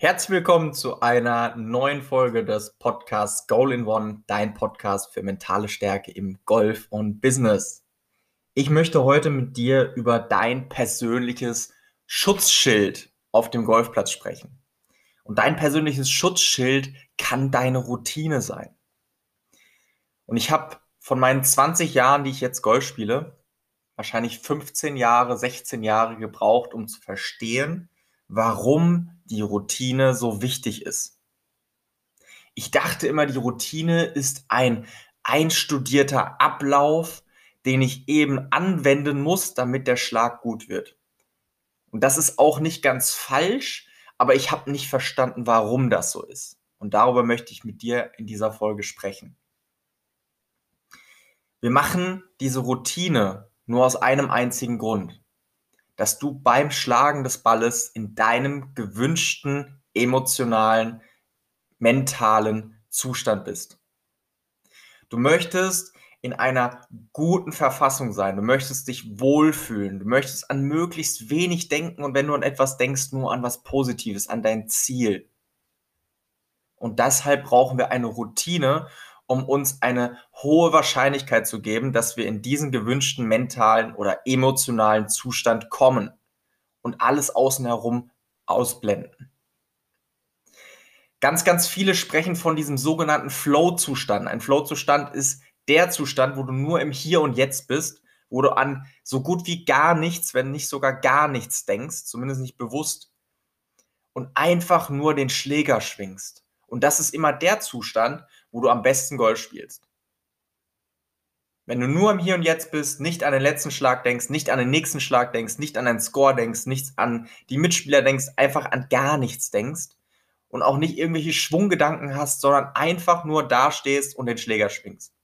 Herzlich willkommen zu einer neuen Folge des Podcasts Goal in One, dein Podcast für mentale Stärke im Golf und Business. Ich möchte heute mit dir über dein persönliches Schutzschild auf dem Golfplatz sprechen. Und dein persönliches Schutzschild kann deine Routine sein. Und ich habe von meinen 20 Jahren, die ich jetzt Golf spiele, wahrscheinlich 15 Jahre, 16 Jahre gebraucht, um zu verstehen, warum die Routine so wichtig ist. Ich dachte immer, die Routine ist ein einstudierter Ablauf, den ich eben anwenden muss, damit der Schlag gut wird. Und das ist auch nicht ganz falsch, aber ich habe nicht verstanden, warum das so ist. Und darüber möchte ich mit dir in dieser Folge sprechen. Wir machen diese Routine nur aus einem einzigen Grund dass du beim Schlagen des Balles in deinem gewünschten emotionalen, mentalen Zustand bist. Du möchtest in einer guten Verfassung sein. Du möchtest dich wohlfühlen. Du möchtest an möglichst wenig denken und wenn du an etwas denkst, nur an was Positives, an dein Ziel. Und deshalb brauchen wir eine Routine um uns eine hohe Wahrscheinlichkeit zu geben, dass wir in diesen gewünschten mentalen oder emotionalen Zustand kommen und alles außen herum ausblenden. Ganz, ganz viele sprechen von diesem sogenannten Flow-Zustand. Ein Flow-Zustand ist der Zustand, wo du nur im Hier und Jetzt bist, wo du an so gut wie gar nichts, wenn nicht sogar gar nichts denkst, zumindest nicht bewusst, und einfach nur den Schläger schwingst. Und das ist immer der Zustand, wo du am besten Golf spielst. Wenn du nur im Hier und Jetzt bist, nicht an den letzten Schlag denkst, nicht an den nächsten Schlag denkst, nicht an deinen Score denkst, nichts an die Mitspieler denkst, einfach an gar nichts denkst und auch nicht irgendwelche Schwunggedanken hast, sondern einfach nur dastehst und den Schläger schwingst.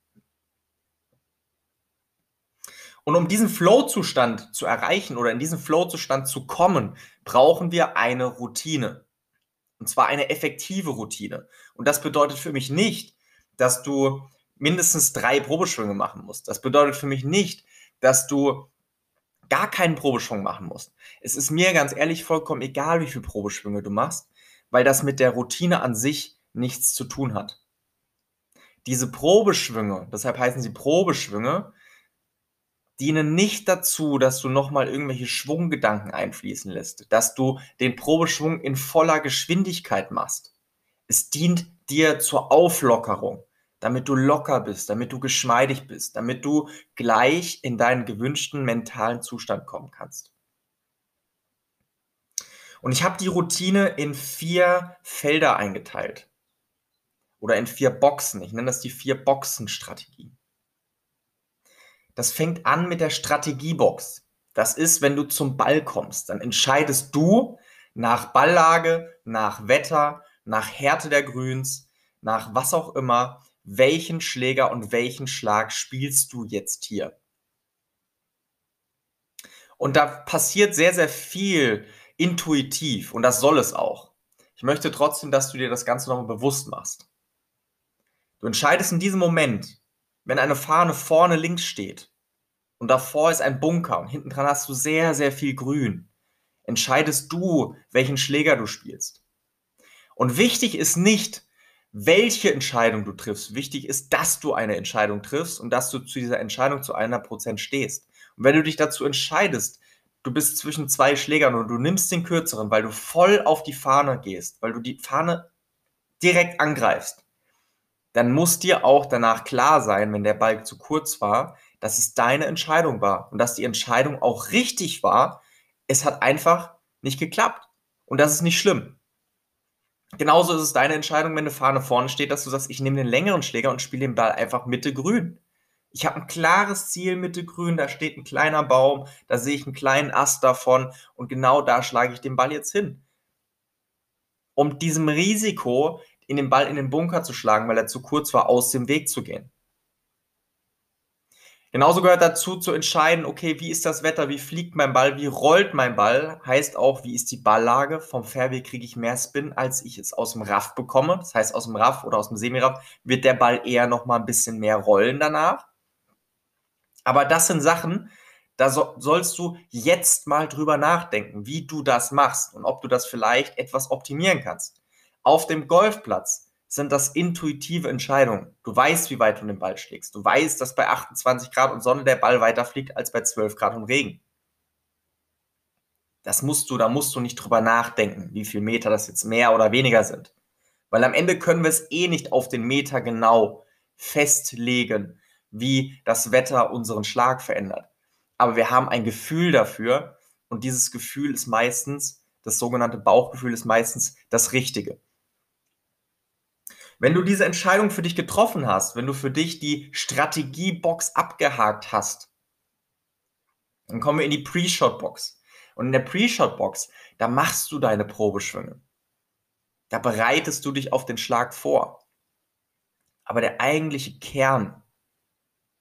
Und um diesen Flow-Zustand zu erreichen oder in diesen Flow-Zustand zu kommen, brauchen wir eine Routine. Und zwar eine effektive Routine. Und das bedeutet für mich nicht, dass du mindestens drei Probeschwünge machen musst. Das bedeutet für mich nicht, dass du gar keinen Probeschwung machen musst. Es ist mir ganz ehrlich vollkommen egal, wie viele Probeschwünge du machst, weil das mit der Routine an sich nichts zu tun hat. Diese Probeschwünge, deshalb heißen sie Probeschwünge, dienen nicht dazu, dass du nochmal irgendwelche Schwunggedanken einfließen lässt, dass du den Probeschwung in voller Geschwindigkeit machst. Es dient dir zur Auflockerung, damit du locker bist, damit du geschmeidig bist, damit du gleich in deinen gewünschten mentalen Zustand kommen kannst. Und ich habe die Routine in vier Felder eingeteilt. Oder in vier Boxen. Ich nenne das die vier Boxen-Strategie. Das fängt an mit der Strategiebox. Das ist, wenn du zum Ball kommst, dann entscheidest du nach Balllage, nach Wetter, nach Härte der Grüns, nach was auch immer, welchen Schläger und welchen Schlag spielst du jetzt hier. Und da passiert sehr, sehr viel intuitiv und das soll es auch. Ich möchte trotzdem, dass du dir das Ganze nochmal bewusst machst. Du entscheidest in diesem Moment, wenn eine Fahne vorne links steht und davor ist ein Bunker und hinten dran hast du sehr, sehr viel Grün, entscheidest du, welchen Schläger du spielst. Und wichtig ist nicht, welche Entscheidung du triffst. Wichtig ist, dass du eine Entscheidung triffst und dass du zu dieser Entscheidung zu einer Prozent stehst. Und wenn du dich dazu entscheidest, du bist zwischen zwei Schlägern und du nimmst den kürzeren, weil du voll auf die Fahne gehst, weil du die Fahne direkt angreifst, dann muss dir auch danach klar sein, wenn der Ball zu kurz war, dass es deine Entscheidung war und dass die Entscheidung auch richtig war. Es hat einfach nicht geklappt. Und das ist nicht schlimm. Genauso ist es deine Entscheidung, wenn eine Fahne vorne steht, dass du sagst, ich nehme den längeren Schläger und spiele den Ball einfach Mitte grün. Ich habe ein klares Ziel Mitte grün, da steht ein kleiner Baum, da sehe ich einen kleinen Ast davon und genau da schlage ich den Ball jetzt hin. Um diesem Risiko in den Ball in den Bunker zu schlagen, weil er zu kurz war, aus dem Weg zu gehen. Genauso gehört dazu zu entscheiden, okay, wie ist das Wetter, wie fliegt mein Ball, wie rollt mein Ball, heißt auch, wie ist die Balllage. Vom Fairway kriege ich mehr Spin, als ich es aus dem Raff bekomme. Das heißt, aus dem Raff oder aus dem Semiraff wird der Ball eher noch mal ein bisschen mehr rollen danach. Aber das sind Sachen, Da so, sollst du jetzt mal drüber nachdenken, wie du das machst und ob du das vielleicht etwas optimieren kannst. Auf dem Golfplatz sind das intuitive Entscheidungen. Du weißt, wie weit du den Ball schlägst. Du weißt, dass bei 28 Grad und Sonne der Ball weiter fliegt als bei 12 Grad und Regen. Das musst du, da musst du nicht drüber nachdenken, wie viel Meter das jetzt mehr oder weniger sind. Weil am Ende können wir es eh nicht auf den Meter genau festlegen, wie das Wetter unseren Schlag verändert. Aber wir haben ein Gefühl dafür und dieses Gefühl ist meistens, das sogenannte Bauchgefühl ist meistens das Richtige. Wenn du diese Entscheidung für dich getroffen hast, wenn du für dich die Strategiebox abgehakt hast, dann kommen wir in die Pre-Shot-Box. Und in der Pre-Shot-Box, da machst du deine Probeschwünge. Da bereitest du dich auf den Schlag vor. Aber der eigentliche Kern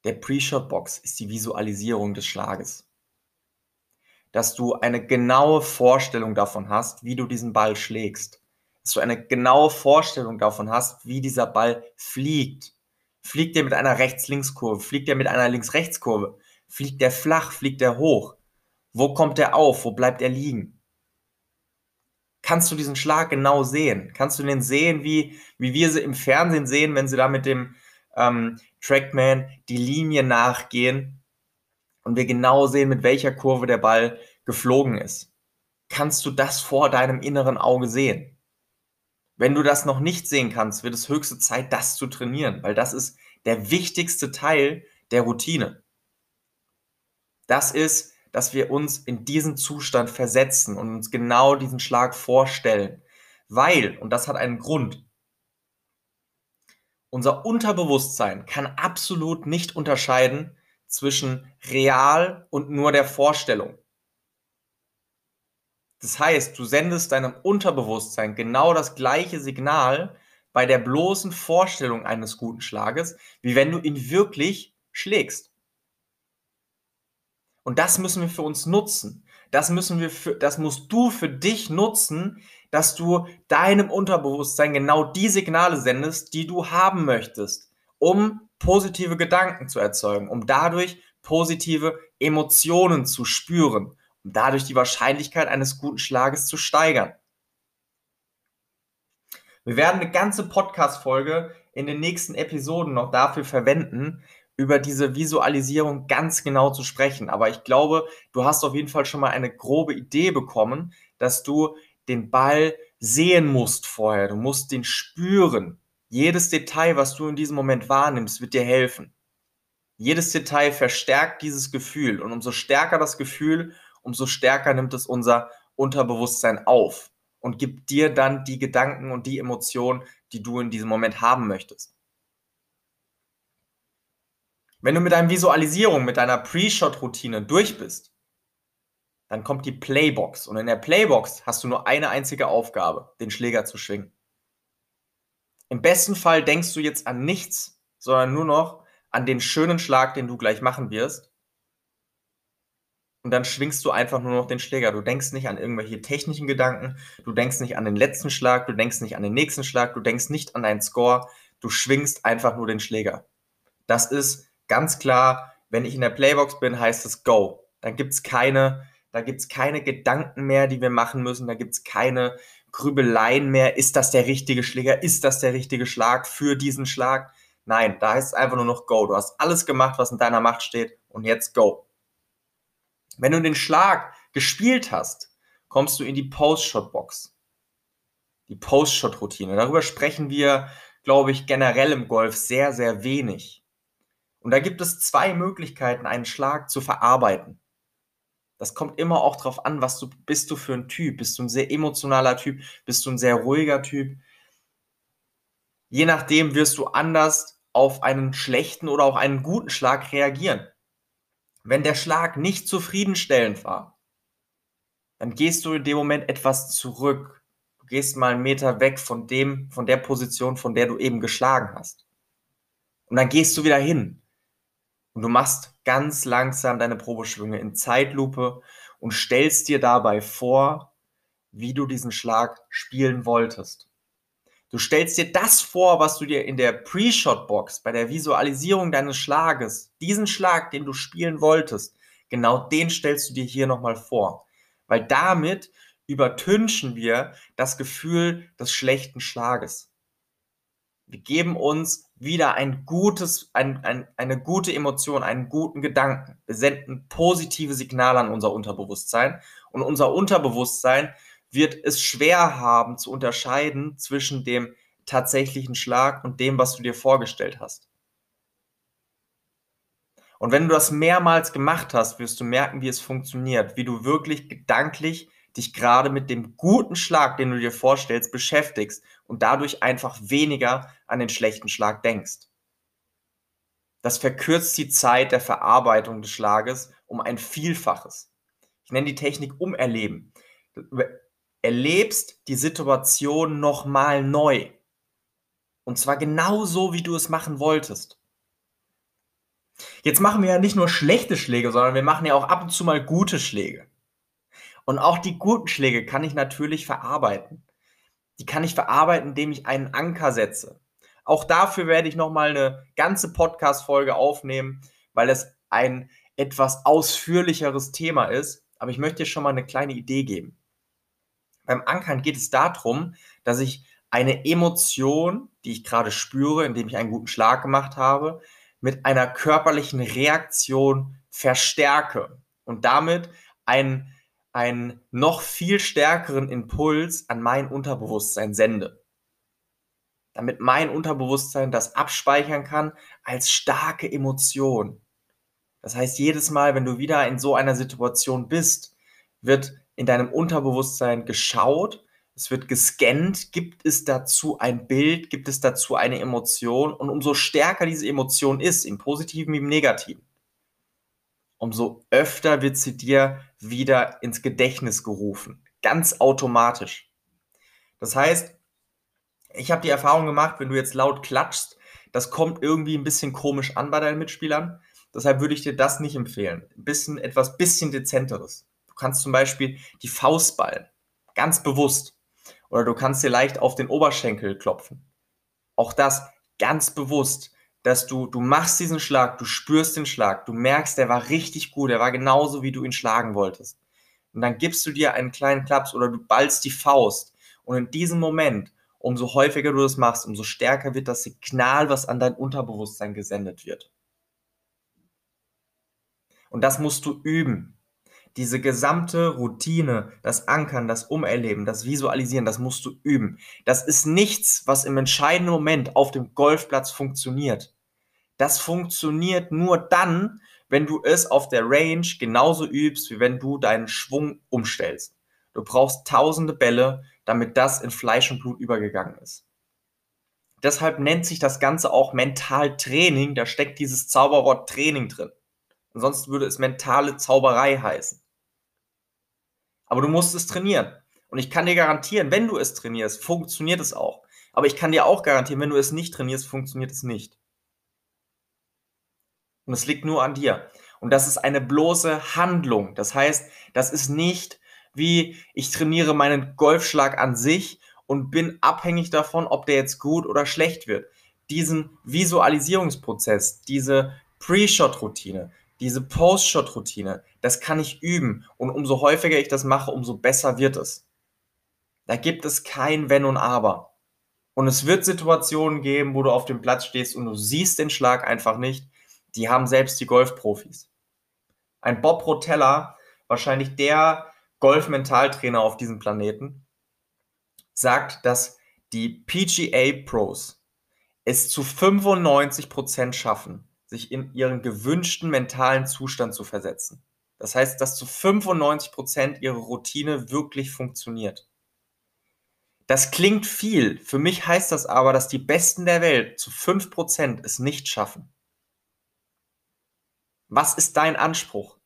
der Pre-Shot-Box ist die Visualisierung des Schlages. Dass du eine genaue Vorstellung davon hast, wie du diesen Ball schlägst. Dass du eine genaue Vorstellung davon hast, wie dieser Ball fliegt. Fliegt der mit einer Rechts-Links-Kurve? Fliegt der mit einer Links-Rechts-Kurve? Fliegt der flach? Fliegt der hoch? Wo kommt er auf? Wo bleibt er liegen? Kannst du diesen Schlag genau sehen? Kannst du den sehen, wie, wie wir sie im Fernsehen sehen, wenn sie da mit dem ähm, Trackman die Linie nachgehen und wir genau sehen, mit welcher Kurve der Ball geflogen ist? Kannst du das vor deinem inneren Auge sehen? Wenn du das noch nicht sehen kannst, wird es höchste Zeit, das zu trainieren, weil das ist der wichtigste Teil der Routine. Das ist dass wir uns in diesen Zustand versetzen und uns genau diesen Schlag vorstellen. Weil, und das hat einen Grund, unser Unterbewusstsein kann absolut nicht unterscheiden zwischen real und nur der Vorstellung. Das heißt, du sendest deinem Unterbewusstsein genau das gleiche Signal bei der bloßen Vorstellung eines guten Schlages, wie wenn du ihn wirklich schlägst. Und das müssen wir für uns nutzen. Das müssen wir für, das musst du für dich nutzen, dass du deinem Unterbewusstsein genau die Signale sendest, die du haben möchtest, um positive Gedanken zu erzeugen, um dadurch positive Emotionen zu spüren, um dadurch die Wahrscheinlichkeit eines guten Schlages zu steigern. Wir werden eine ganze Podcast-Folge in den nächsten Episoden noch dafür verwenden, über diese Visualisierung ganz genau zu sprechen. Aber ich glaube, du hast auf jeden Fall schon mal eine grobe Idee bekommen, dass du den Ball sehen musst vorher. Du musst den spüren. Jedes Detail, was du in diesem Moment wahrnimmst, wird dir helfen. Jedes Detail verstärkt dieses Gefühl. Und umso stärker das Gefühl, umso stärker nimmt es unser Unterbewusstsein auf und gibt dir dann die Gedanken und die Emotionen, die du in diesem Moment haben möchtest. Wenn du mit deiner Visualisierung, mit deiner Pre-Shot-Routine durch bist, dann kommt die Playbox. Und in der Playbox hast du nur eine einzige Aufgabe, den Schläger zu schwingen. Im besten Fall denkst du jetzt an nichts, sondern nur noch an den schönen Schlag, den du gleich machen wirst. Und dann schwingst du einfach nur noch den Schläger. Du denkst nicht an irgendwelche technischen Gedanken, du denkst nicht an den letzten Schlag, du denkst nicht an den nächsten Schlag, du denkst nicht an deinen Score, du schwingst einfach nur den Schläger. Das ist ganz klar, wenn ich in der Playbox bin, heißt es Go. Dann gibt es keine, da gibt es keine Gedanken mehr, die wir machen müssen. Da gibt es keine Grübeleien mehr. Ist das der richtige Schläger? Ist das der richtige Schlag für diesen Schlag? Nein, da heißt es einfach nur noch Go. Du hast alles gemacht, was in deiner Macht steht und jetzt Go. Wenn du den Schlag gespielt hast, kommst du in die Post-Shot-Box. Die Post-Shot-Routine. Darüber sprechen wir, glaube ich, generell im Golf sehr, sehr wenig. Und da gibt es zwei Möglichkeiten, einen Schlag zu verarbeiten. Das kommt immer auch darauf an, was du bist du für ein Typ. Bist du ein sehr emotionaler Typ? Bist du ein sehr ruhiger Typ? Je nachdem wirst du anders auf einen schlechten oder auch einen guten Schlag reagieren. Wenn der Schlag nicht zufriedenstellend war, dann gehst du in dem Moment etwas zurück. Du gehst mal einen Meter weg von dem, von der Position, von der du eben geschlagen hast. Und dann gehst du wieder hin. Und du machst ganz langsam deine Probeschwünge in Zeitlupe und stellst dir dabei vor, wie du diesen Schlag spielen wolltest. Du stellst dir das vor, was du dir in der Pre-Shot-Box bei der Visualisierung deines Schlages, diesen Schlag, den du spielen wolltest, Genau den stellst du dir hier nochmal vor. Weil damit übertünchen wir das Gefühl des schlechten Schlages. Wir geben uns wieder ein gutes, ein, ein, eine gute Emotion, einen guten Gedanken. Wir senden positive Signale an unser Unterbewusstsein und unser Unterbewusstsein wird es schwer haben zu unterscheiden zwischen dem tatsächlichen Schlag und dem, was du dir vorgestellt hast. Und wenn du das mehrmals gemacht hast, wirst du merken, wie es funktioniert, wie du wirklich gedanklich dich gerade mit dem guten Schlag, den du dir vorstellst, beschäftigst und dadurch einfach weniger an den schlechten Schlag denkst. Das verkürzt die Zeit der Verarbeitung des Schlages um ein Vielfaches. Ich nenne die Technik Umerleben. Erlebst die Situation nochmal neu. Und zwar genau so, wie du es machen wolltest. Jetzt machen wir ja nicht nur schlechte Schläge, sondern wir machen ja auch ab und zu mal gute Schläge. Und auch die guten Schläge kann ich natürlich verarbeiten. Die kann ich verarbeiten, indem ich einen Anker setze. Auch dafür werde ich nochmal eine ganze Podcast-Folge aufnehmen, weil es ein etwas ausführlicheres Thema ist. Aber ich möchte dir schon mal eine kleine Idee geben. Beim Ankern geht es darum, dass ich eine Emotion, die ich gerade spüre, indem ich einen guten Schlag gemacht habe, mit einer körperlichen Reaktion verstärke und damit einen einen noch viel stärkeren Impuls an mein Unterbewusstsein sende. Damit mein Unterbewusstsein das abspeichern kann als starke Emotion. Das heißt, jedes Mal, wenn du wieder in so einer Situation bist, wird in deinem Unterbewusstsein geschaut, es wird gescannt, gibt es dazu ein Bild, gibt es dazu eine Emotion und umso stärker diese Emotion ist, im positiven wie im negativen, umso öfter wird sie dir wieder ins Gedächtnis gerufen. Ganz automatisch. Das heißt, ich habe die Erfahrung gemacht, wenn du jetzt laut klatschst, das kommt irgendwie ein bisschen komisch an bei deinen Mitspielern. Deshalb würde ich dir das nicht empfehlen. Ein bisschen, etwas bisschen dezenteres. Du kannst zum Beispiel die Faust ballen. Ganz bewusst. Oder du kannst dir leicht auf den Oberschenkel klopfen. Auch das ganz bewusst dass du, du machst diesen Schlag, du spürst den Schlag, du merkst, der war richtig gut, der war genauso, wie du ihn schlagen wolltest. Und dann gibst du dir einen kleinen Klaps oder du ballst die Faust. Und in diesem Moment, umso häufiger du das machst, umso stärker wird das Signal, was an dein Unterbewusstsein gesendet wird. Und das musst du üben. Diese gesamte Routine, das Ankern, das Umerleben, das Visualisieren, das musst du üben. Das ist nichts, was im entscheidenden Moment auf dem Golfplatz funktioniert. Das funktioniert nur dann, wenn du es auf der Range genauso übst, wie wenn du deinen Schwung umstellst. Du brauchst tausende Bälle, damit das in Fleisch und Blut übergegangen ist. Deshalb nennt sich das Ganze auch Mentaltraining. Da steckt dieses Zauberwort Training drin. Ansonsten würde es mentale Zauberei heißen. Aber du musst es trainieren. Und ich kann dir garantieren, wenn du es trainierst, funktioniert es auch. Aber ich kann dir auch garantieren, wenn du es nicht trainierst, funktioniert es nicht. Und es liegt nur an dir. Und das ist eine bloße Handlung. Das heißt, das ist nicht wie ich trainiere meinen Golfschlag an sich und bin abhängig davon, ob der jetzt gut oder schlecht wird. Diesen Visualisierungsprozess, diese Pre-Shot-Routine, diese Post-Shot-Routine, das kann ich üben. Und umso häufiger ich das mache, umso besser wird es. Da gibt es kein Wenn und Aber. Und es wird Situationen geben, wo du auf dem Platz stehst und du siehst den Schlag einfach nicht. Die haben selbst die Golfprofis. Ein Bob Rotella, wahrscheinlich der Golf-Mentaltrainer auf diesem Planeten, sagt, dass die PGA Pros es zu 95% schaffen, sich in ihren gewünschten mentalen Zustand zu versetzen. Das heißt, dass zu 95 Prozent ihre Routine wirklich funktioniert. Das klingt viel. Für mich heißt das aber, dass die Besten der Welt zu 5% es nicht schaffen. Was ist dein Anspruch?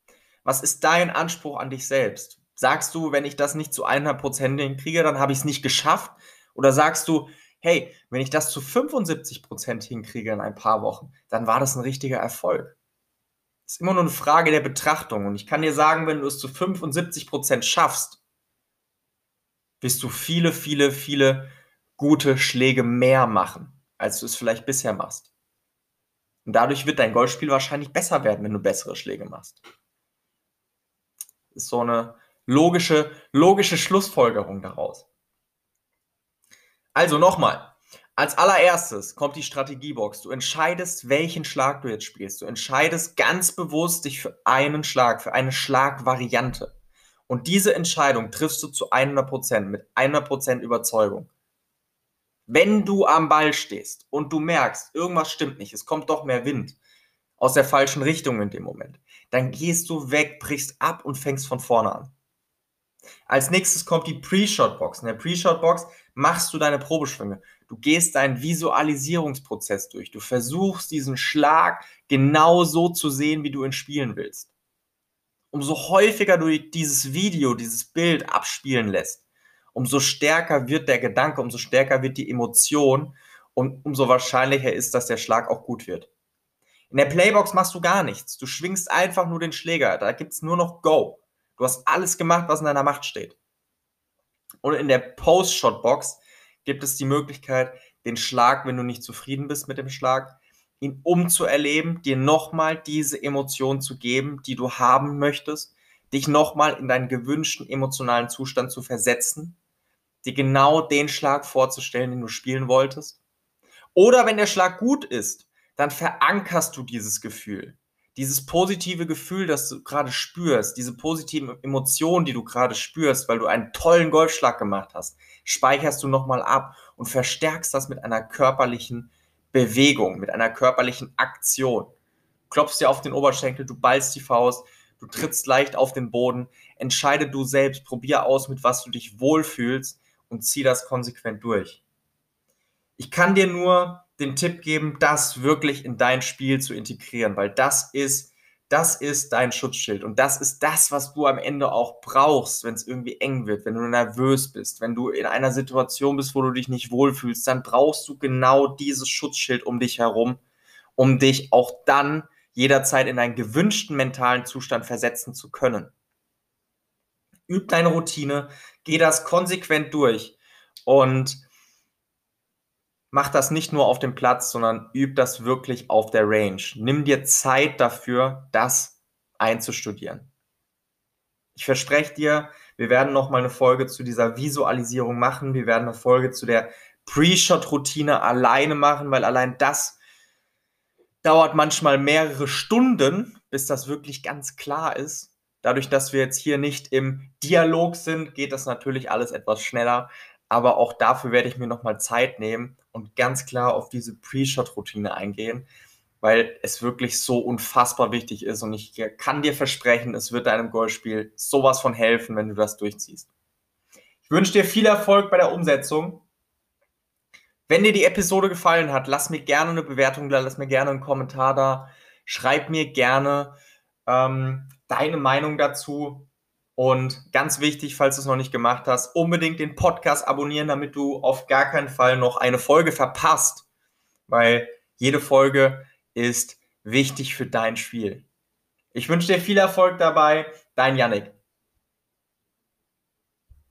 Was ist dein Anspruch an dich selbst? Sagst du, wenn ich das nicht zu 100% hinkriege, dann habe ich es nicht geschafft? Oder sagst du, hey, wenn ich das zu 75 Prozent hinkriege in ein paar Wochen, dann war das ein richtiger Erfolg. Das ist immer nur eine Frage der Betrachtung. Und ich kann dir sagen, wenn du es zu 75 Prozent schaffst, wirst du viele, viele, viele gute Schläge mehr machen, als du es vielleicht bisher machst. Und dadurch wird dein Golfspiel wahrscheinlich besser werden, wenn du bessere Schläge machst. ist so eine logische, logische Schlussfolgerung daraus. Also nochmal, als allererstes kommt die Strategiebox. Du entscheidest, welchen Schlag du jetzt spielst. Du entscheidest ganz bewusst dich für einen Schlag, für eine Schlagvariante. Und diese Entscheidung triffst du zu 100% mit 100% Überzeugung. Wenn du am Ball stehst und du merkst, irgendwas stimmt nicht, es kommt doch mehr Wind aus der falschen Richtung in dem Moment, dann gehst du weg, brichst ab und fängst von vorne an. Als nächstes kommt die Pre-Shot-Box. In der Pre-Shot-Box machst du deine Probeschwünge. Du gehst deinen Visualisierungsprozess durch. Du versuchst diesen Schlag genau so zu sehen, wie du ihn spielen willst. Umso häufiger du dieses Video, dieses Bild abspielen lässt, umso stärker wird der Gedanke, umso stärker wird die Emotion und umso wahrscheinlicher ist, dass der Schlag auch gut wird. In der Playbox machst du gar nichts. Du schwingst einfach nur den Schläger. Da gibt es nur noch Go. Du hast alles gemacht, was in deiner Macht steht. Und in der Post-Shot-Box gibt es die Möglichkeit, den Schlag, wenn du nicht zufrieden bist mit dem Schlag, ihn umzuerleben, dir nochmal diese Emotion zu geben, die du haben möchtest, dich nochmal in deinen gewünschten emotionalen Zustand zu versetzen, dir genau den Schlag vorzustellen, den du spielen wolltest. Oder wenn der Schlag gut ist, dann verankerst du dieses Gefühl dieses positive Gefühl, das du gerade spürst, diese positiven Emotionen, die du gerade spürst, weil du einen tollen Golfschlag gemacht hast, speicherst du nochmal ab und verstärkst das mit einer körperlichen Bewegung, mit einer körperlichen Aktion. Klopfst dir auf den Oberschenkel, du ballst die Faust, du trittst leicht auf den Boden, entscheide du selbst, probier aus, mit was du dich wohlfühlst und zieh das konsequent durch. Ich kann dir nur den Tipp geben, das wirklich in dein Spiel zu integrieren, weil das ist, das ist dein Schutzschild und das ist das, was du am Ende auch brauchst, wenn es irgendwie eng wird, wenn du nervös bist, wenn du in einer Situation bist, wo du dich nicht wohlfühlst, dann brauchst du genau dieses Schutzschild um dich herum, um dich auch dann jederzeit in einen gewünschten mentalen Zustand versetzen zu können. Üb deine Routine, geh das konsequent durch und mach das nicht nur auf dem Platz, sondern üb das wirklich auf der Range. Nimm dir Zeit dafür, das einzustudieren. Ich verspreche dir, wir werden noch mal eine Folge zu dieser Visualisierung machen. Wir werden eine Folge zu der Pre-Shot-Routine alleine machen, weil allein das dauert manchmal mehrere Stunden, bis das wirklich ganz klar ist. Dadurch, dass wir jetzt hier nicht im Dialog sind, geht das natürlich alles etwas schneller. Aber auch dafür werde ich mir nochmal Zeit nehmen und ganz klar auf diese Pre-Shot-Routine eingehen, weil es wirklich so unfassbar wichtig ist. Und ich kann dir versprechen, es wird deinem Golfspiel sowas von helfen, wenn du das durchziehst. Ich wünsche dir viel Erfolg bei der Umsetzung. Wenn dir die Episode gefallen hat, lass mir gerne eine Bewertung da, lass mir gerne einen Kommentar da, schreib mir gerne ähm, deine Meinung dazu. Und ganz wichtig, falls du es noch nicht gemacht hast, unbedingt den Podcast abonnieren, damit du auf gar keinen Fall noch eine Folge verpasst, weil jede Folge ist wichtig für dein Spiel. Ich wünsche dir viel Erfolg dabei, dein Yannick.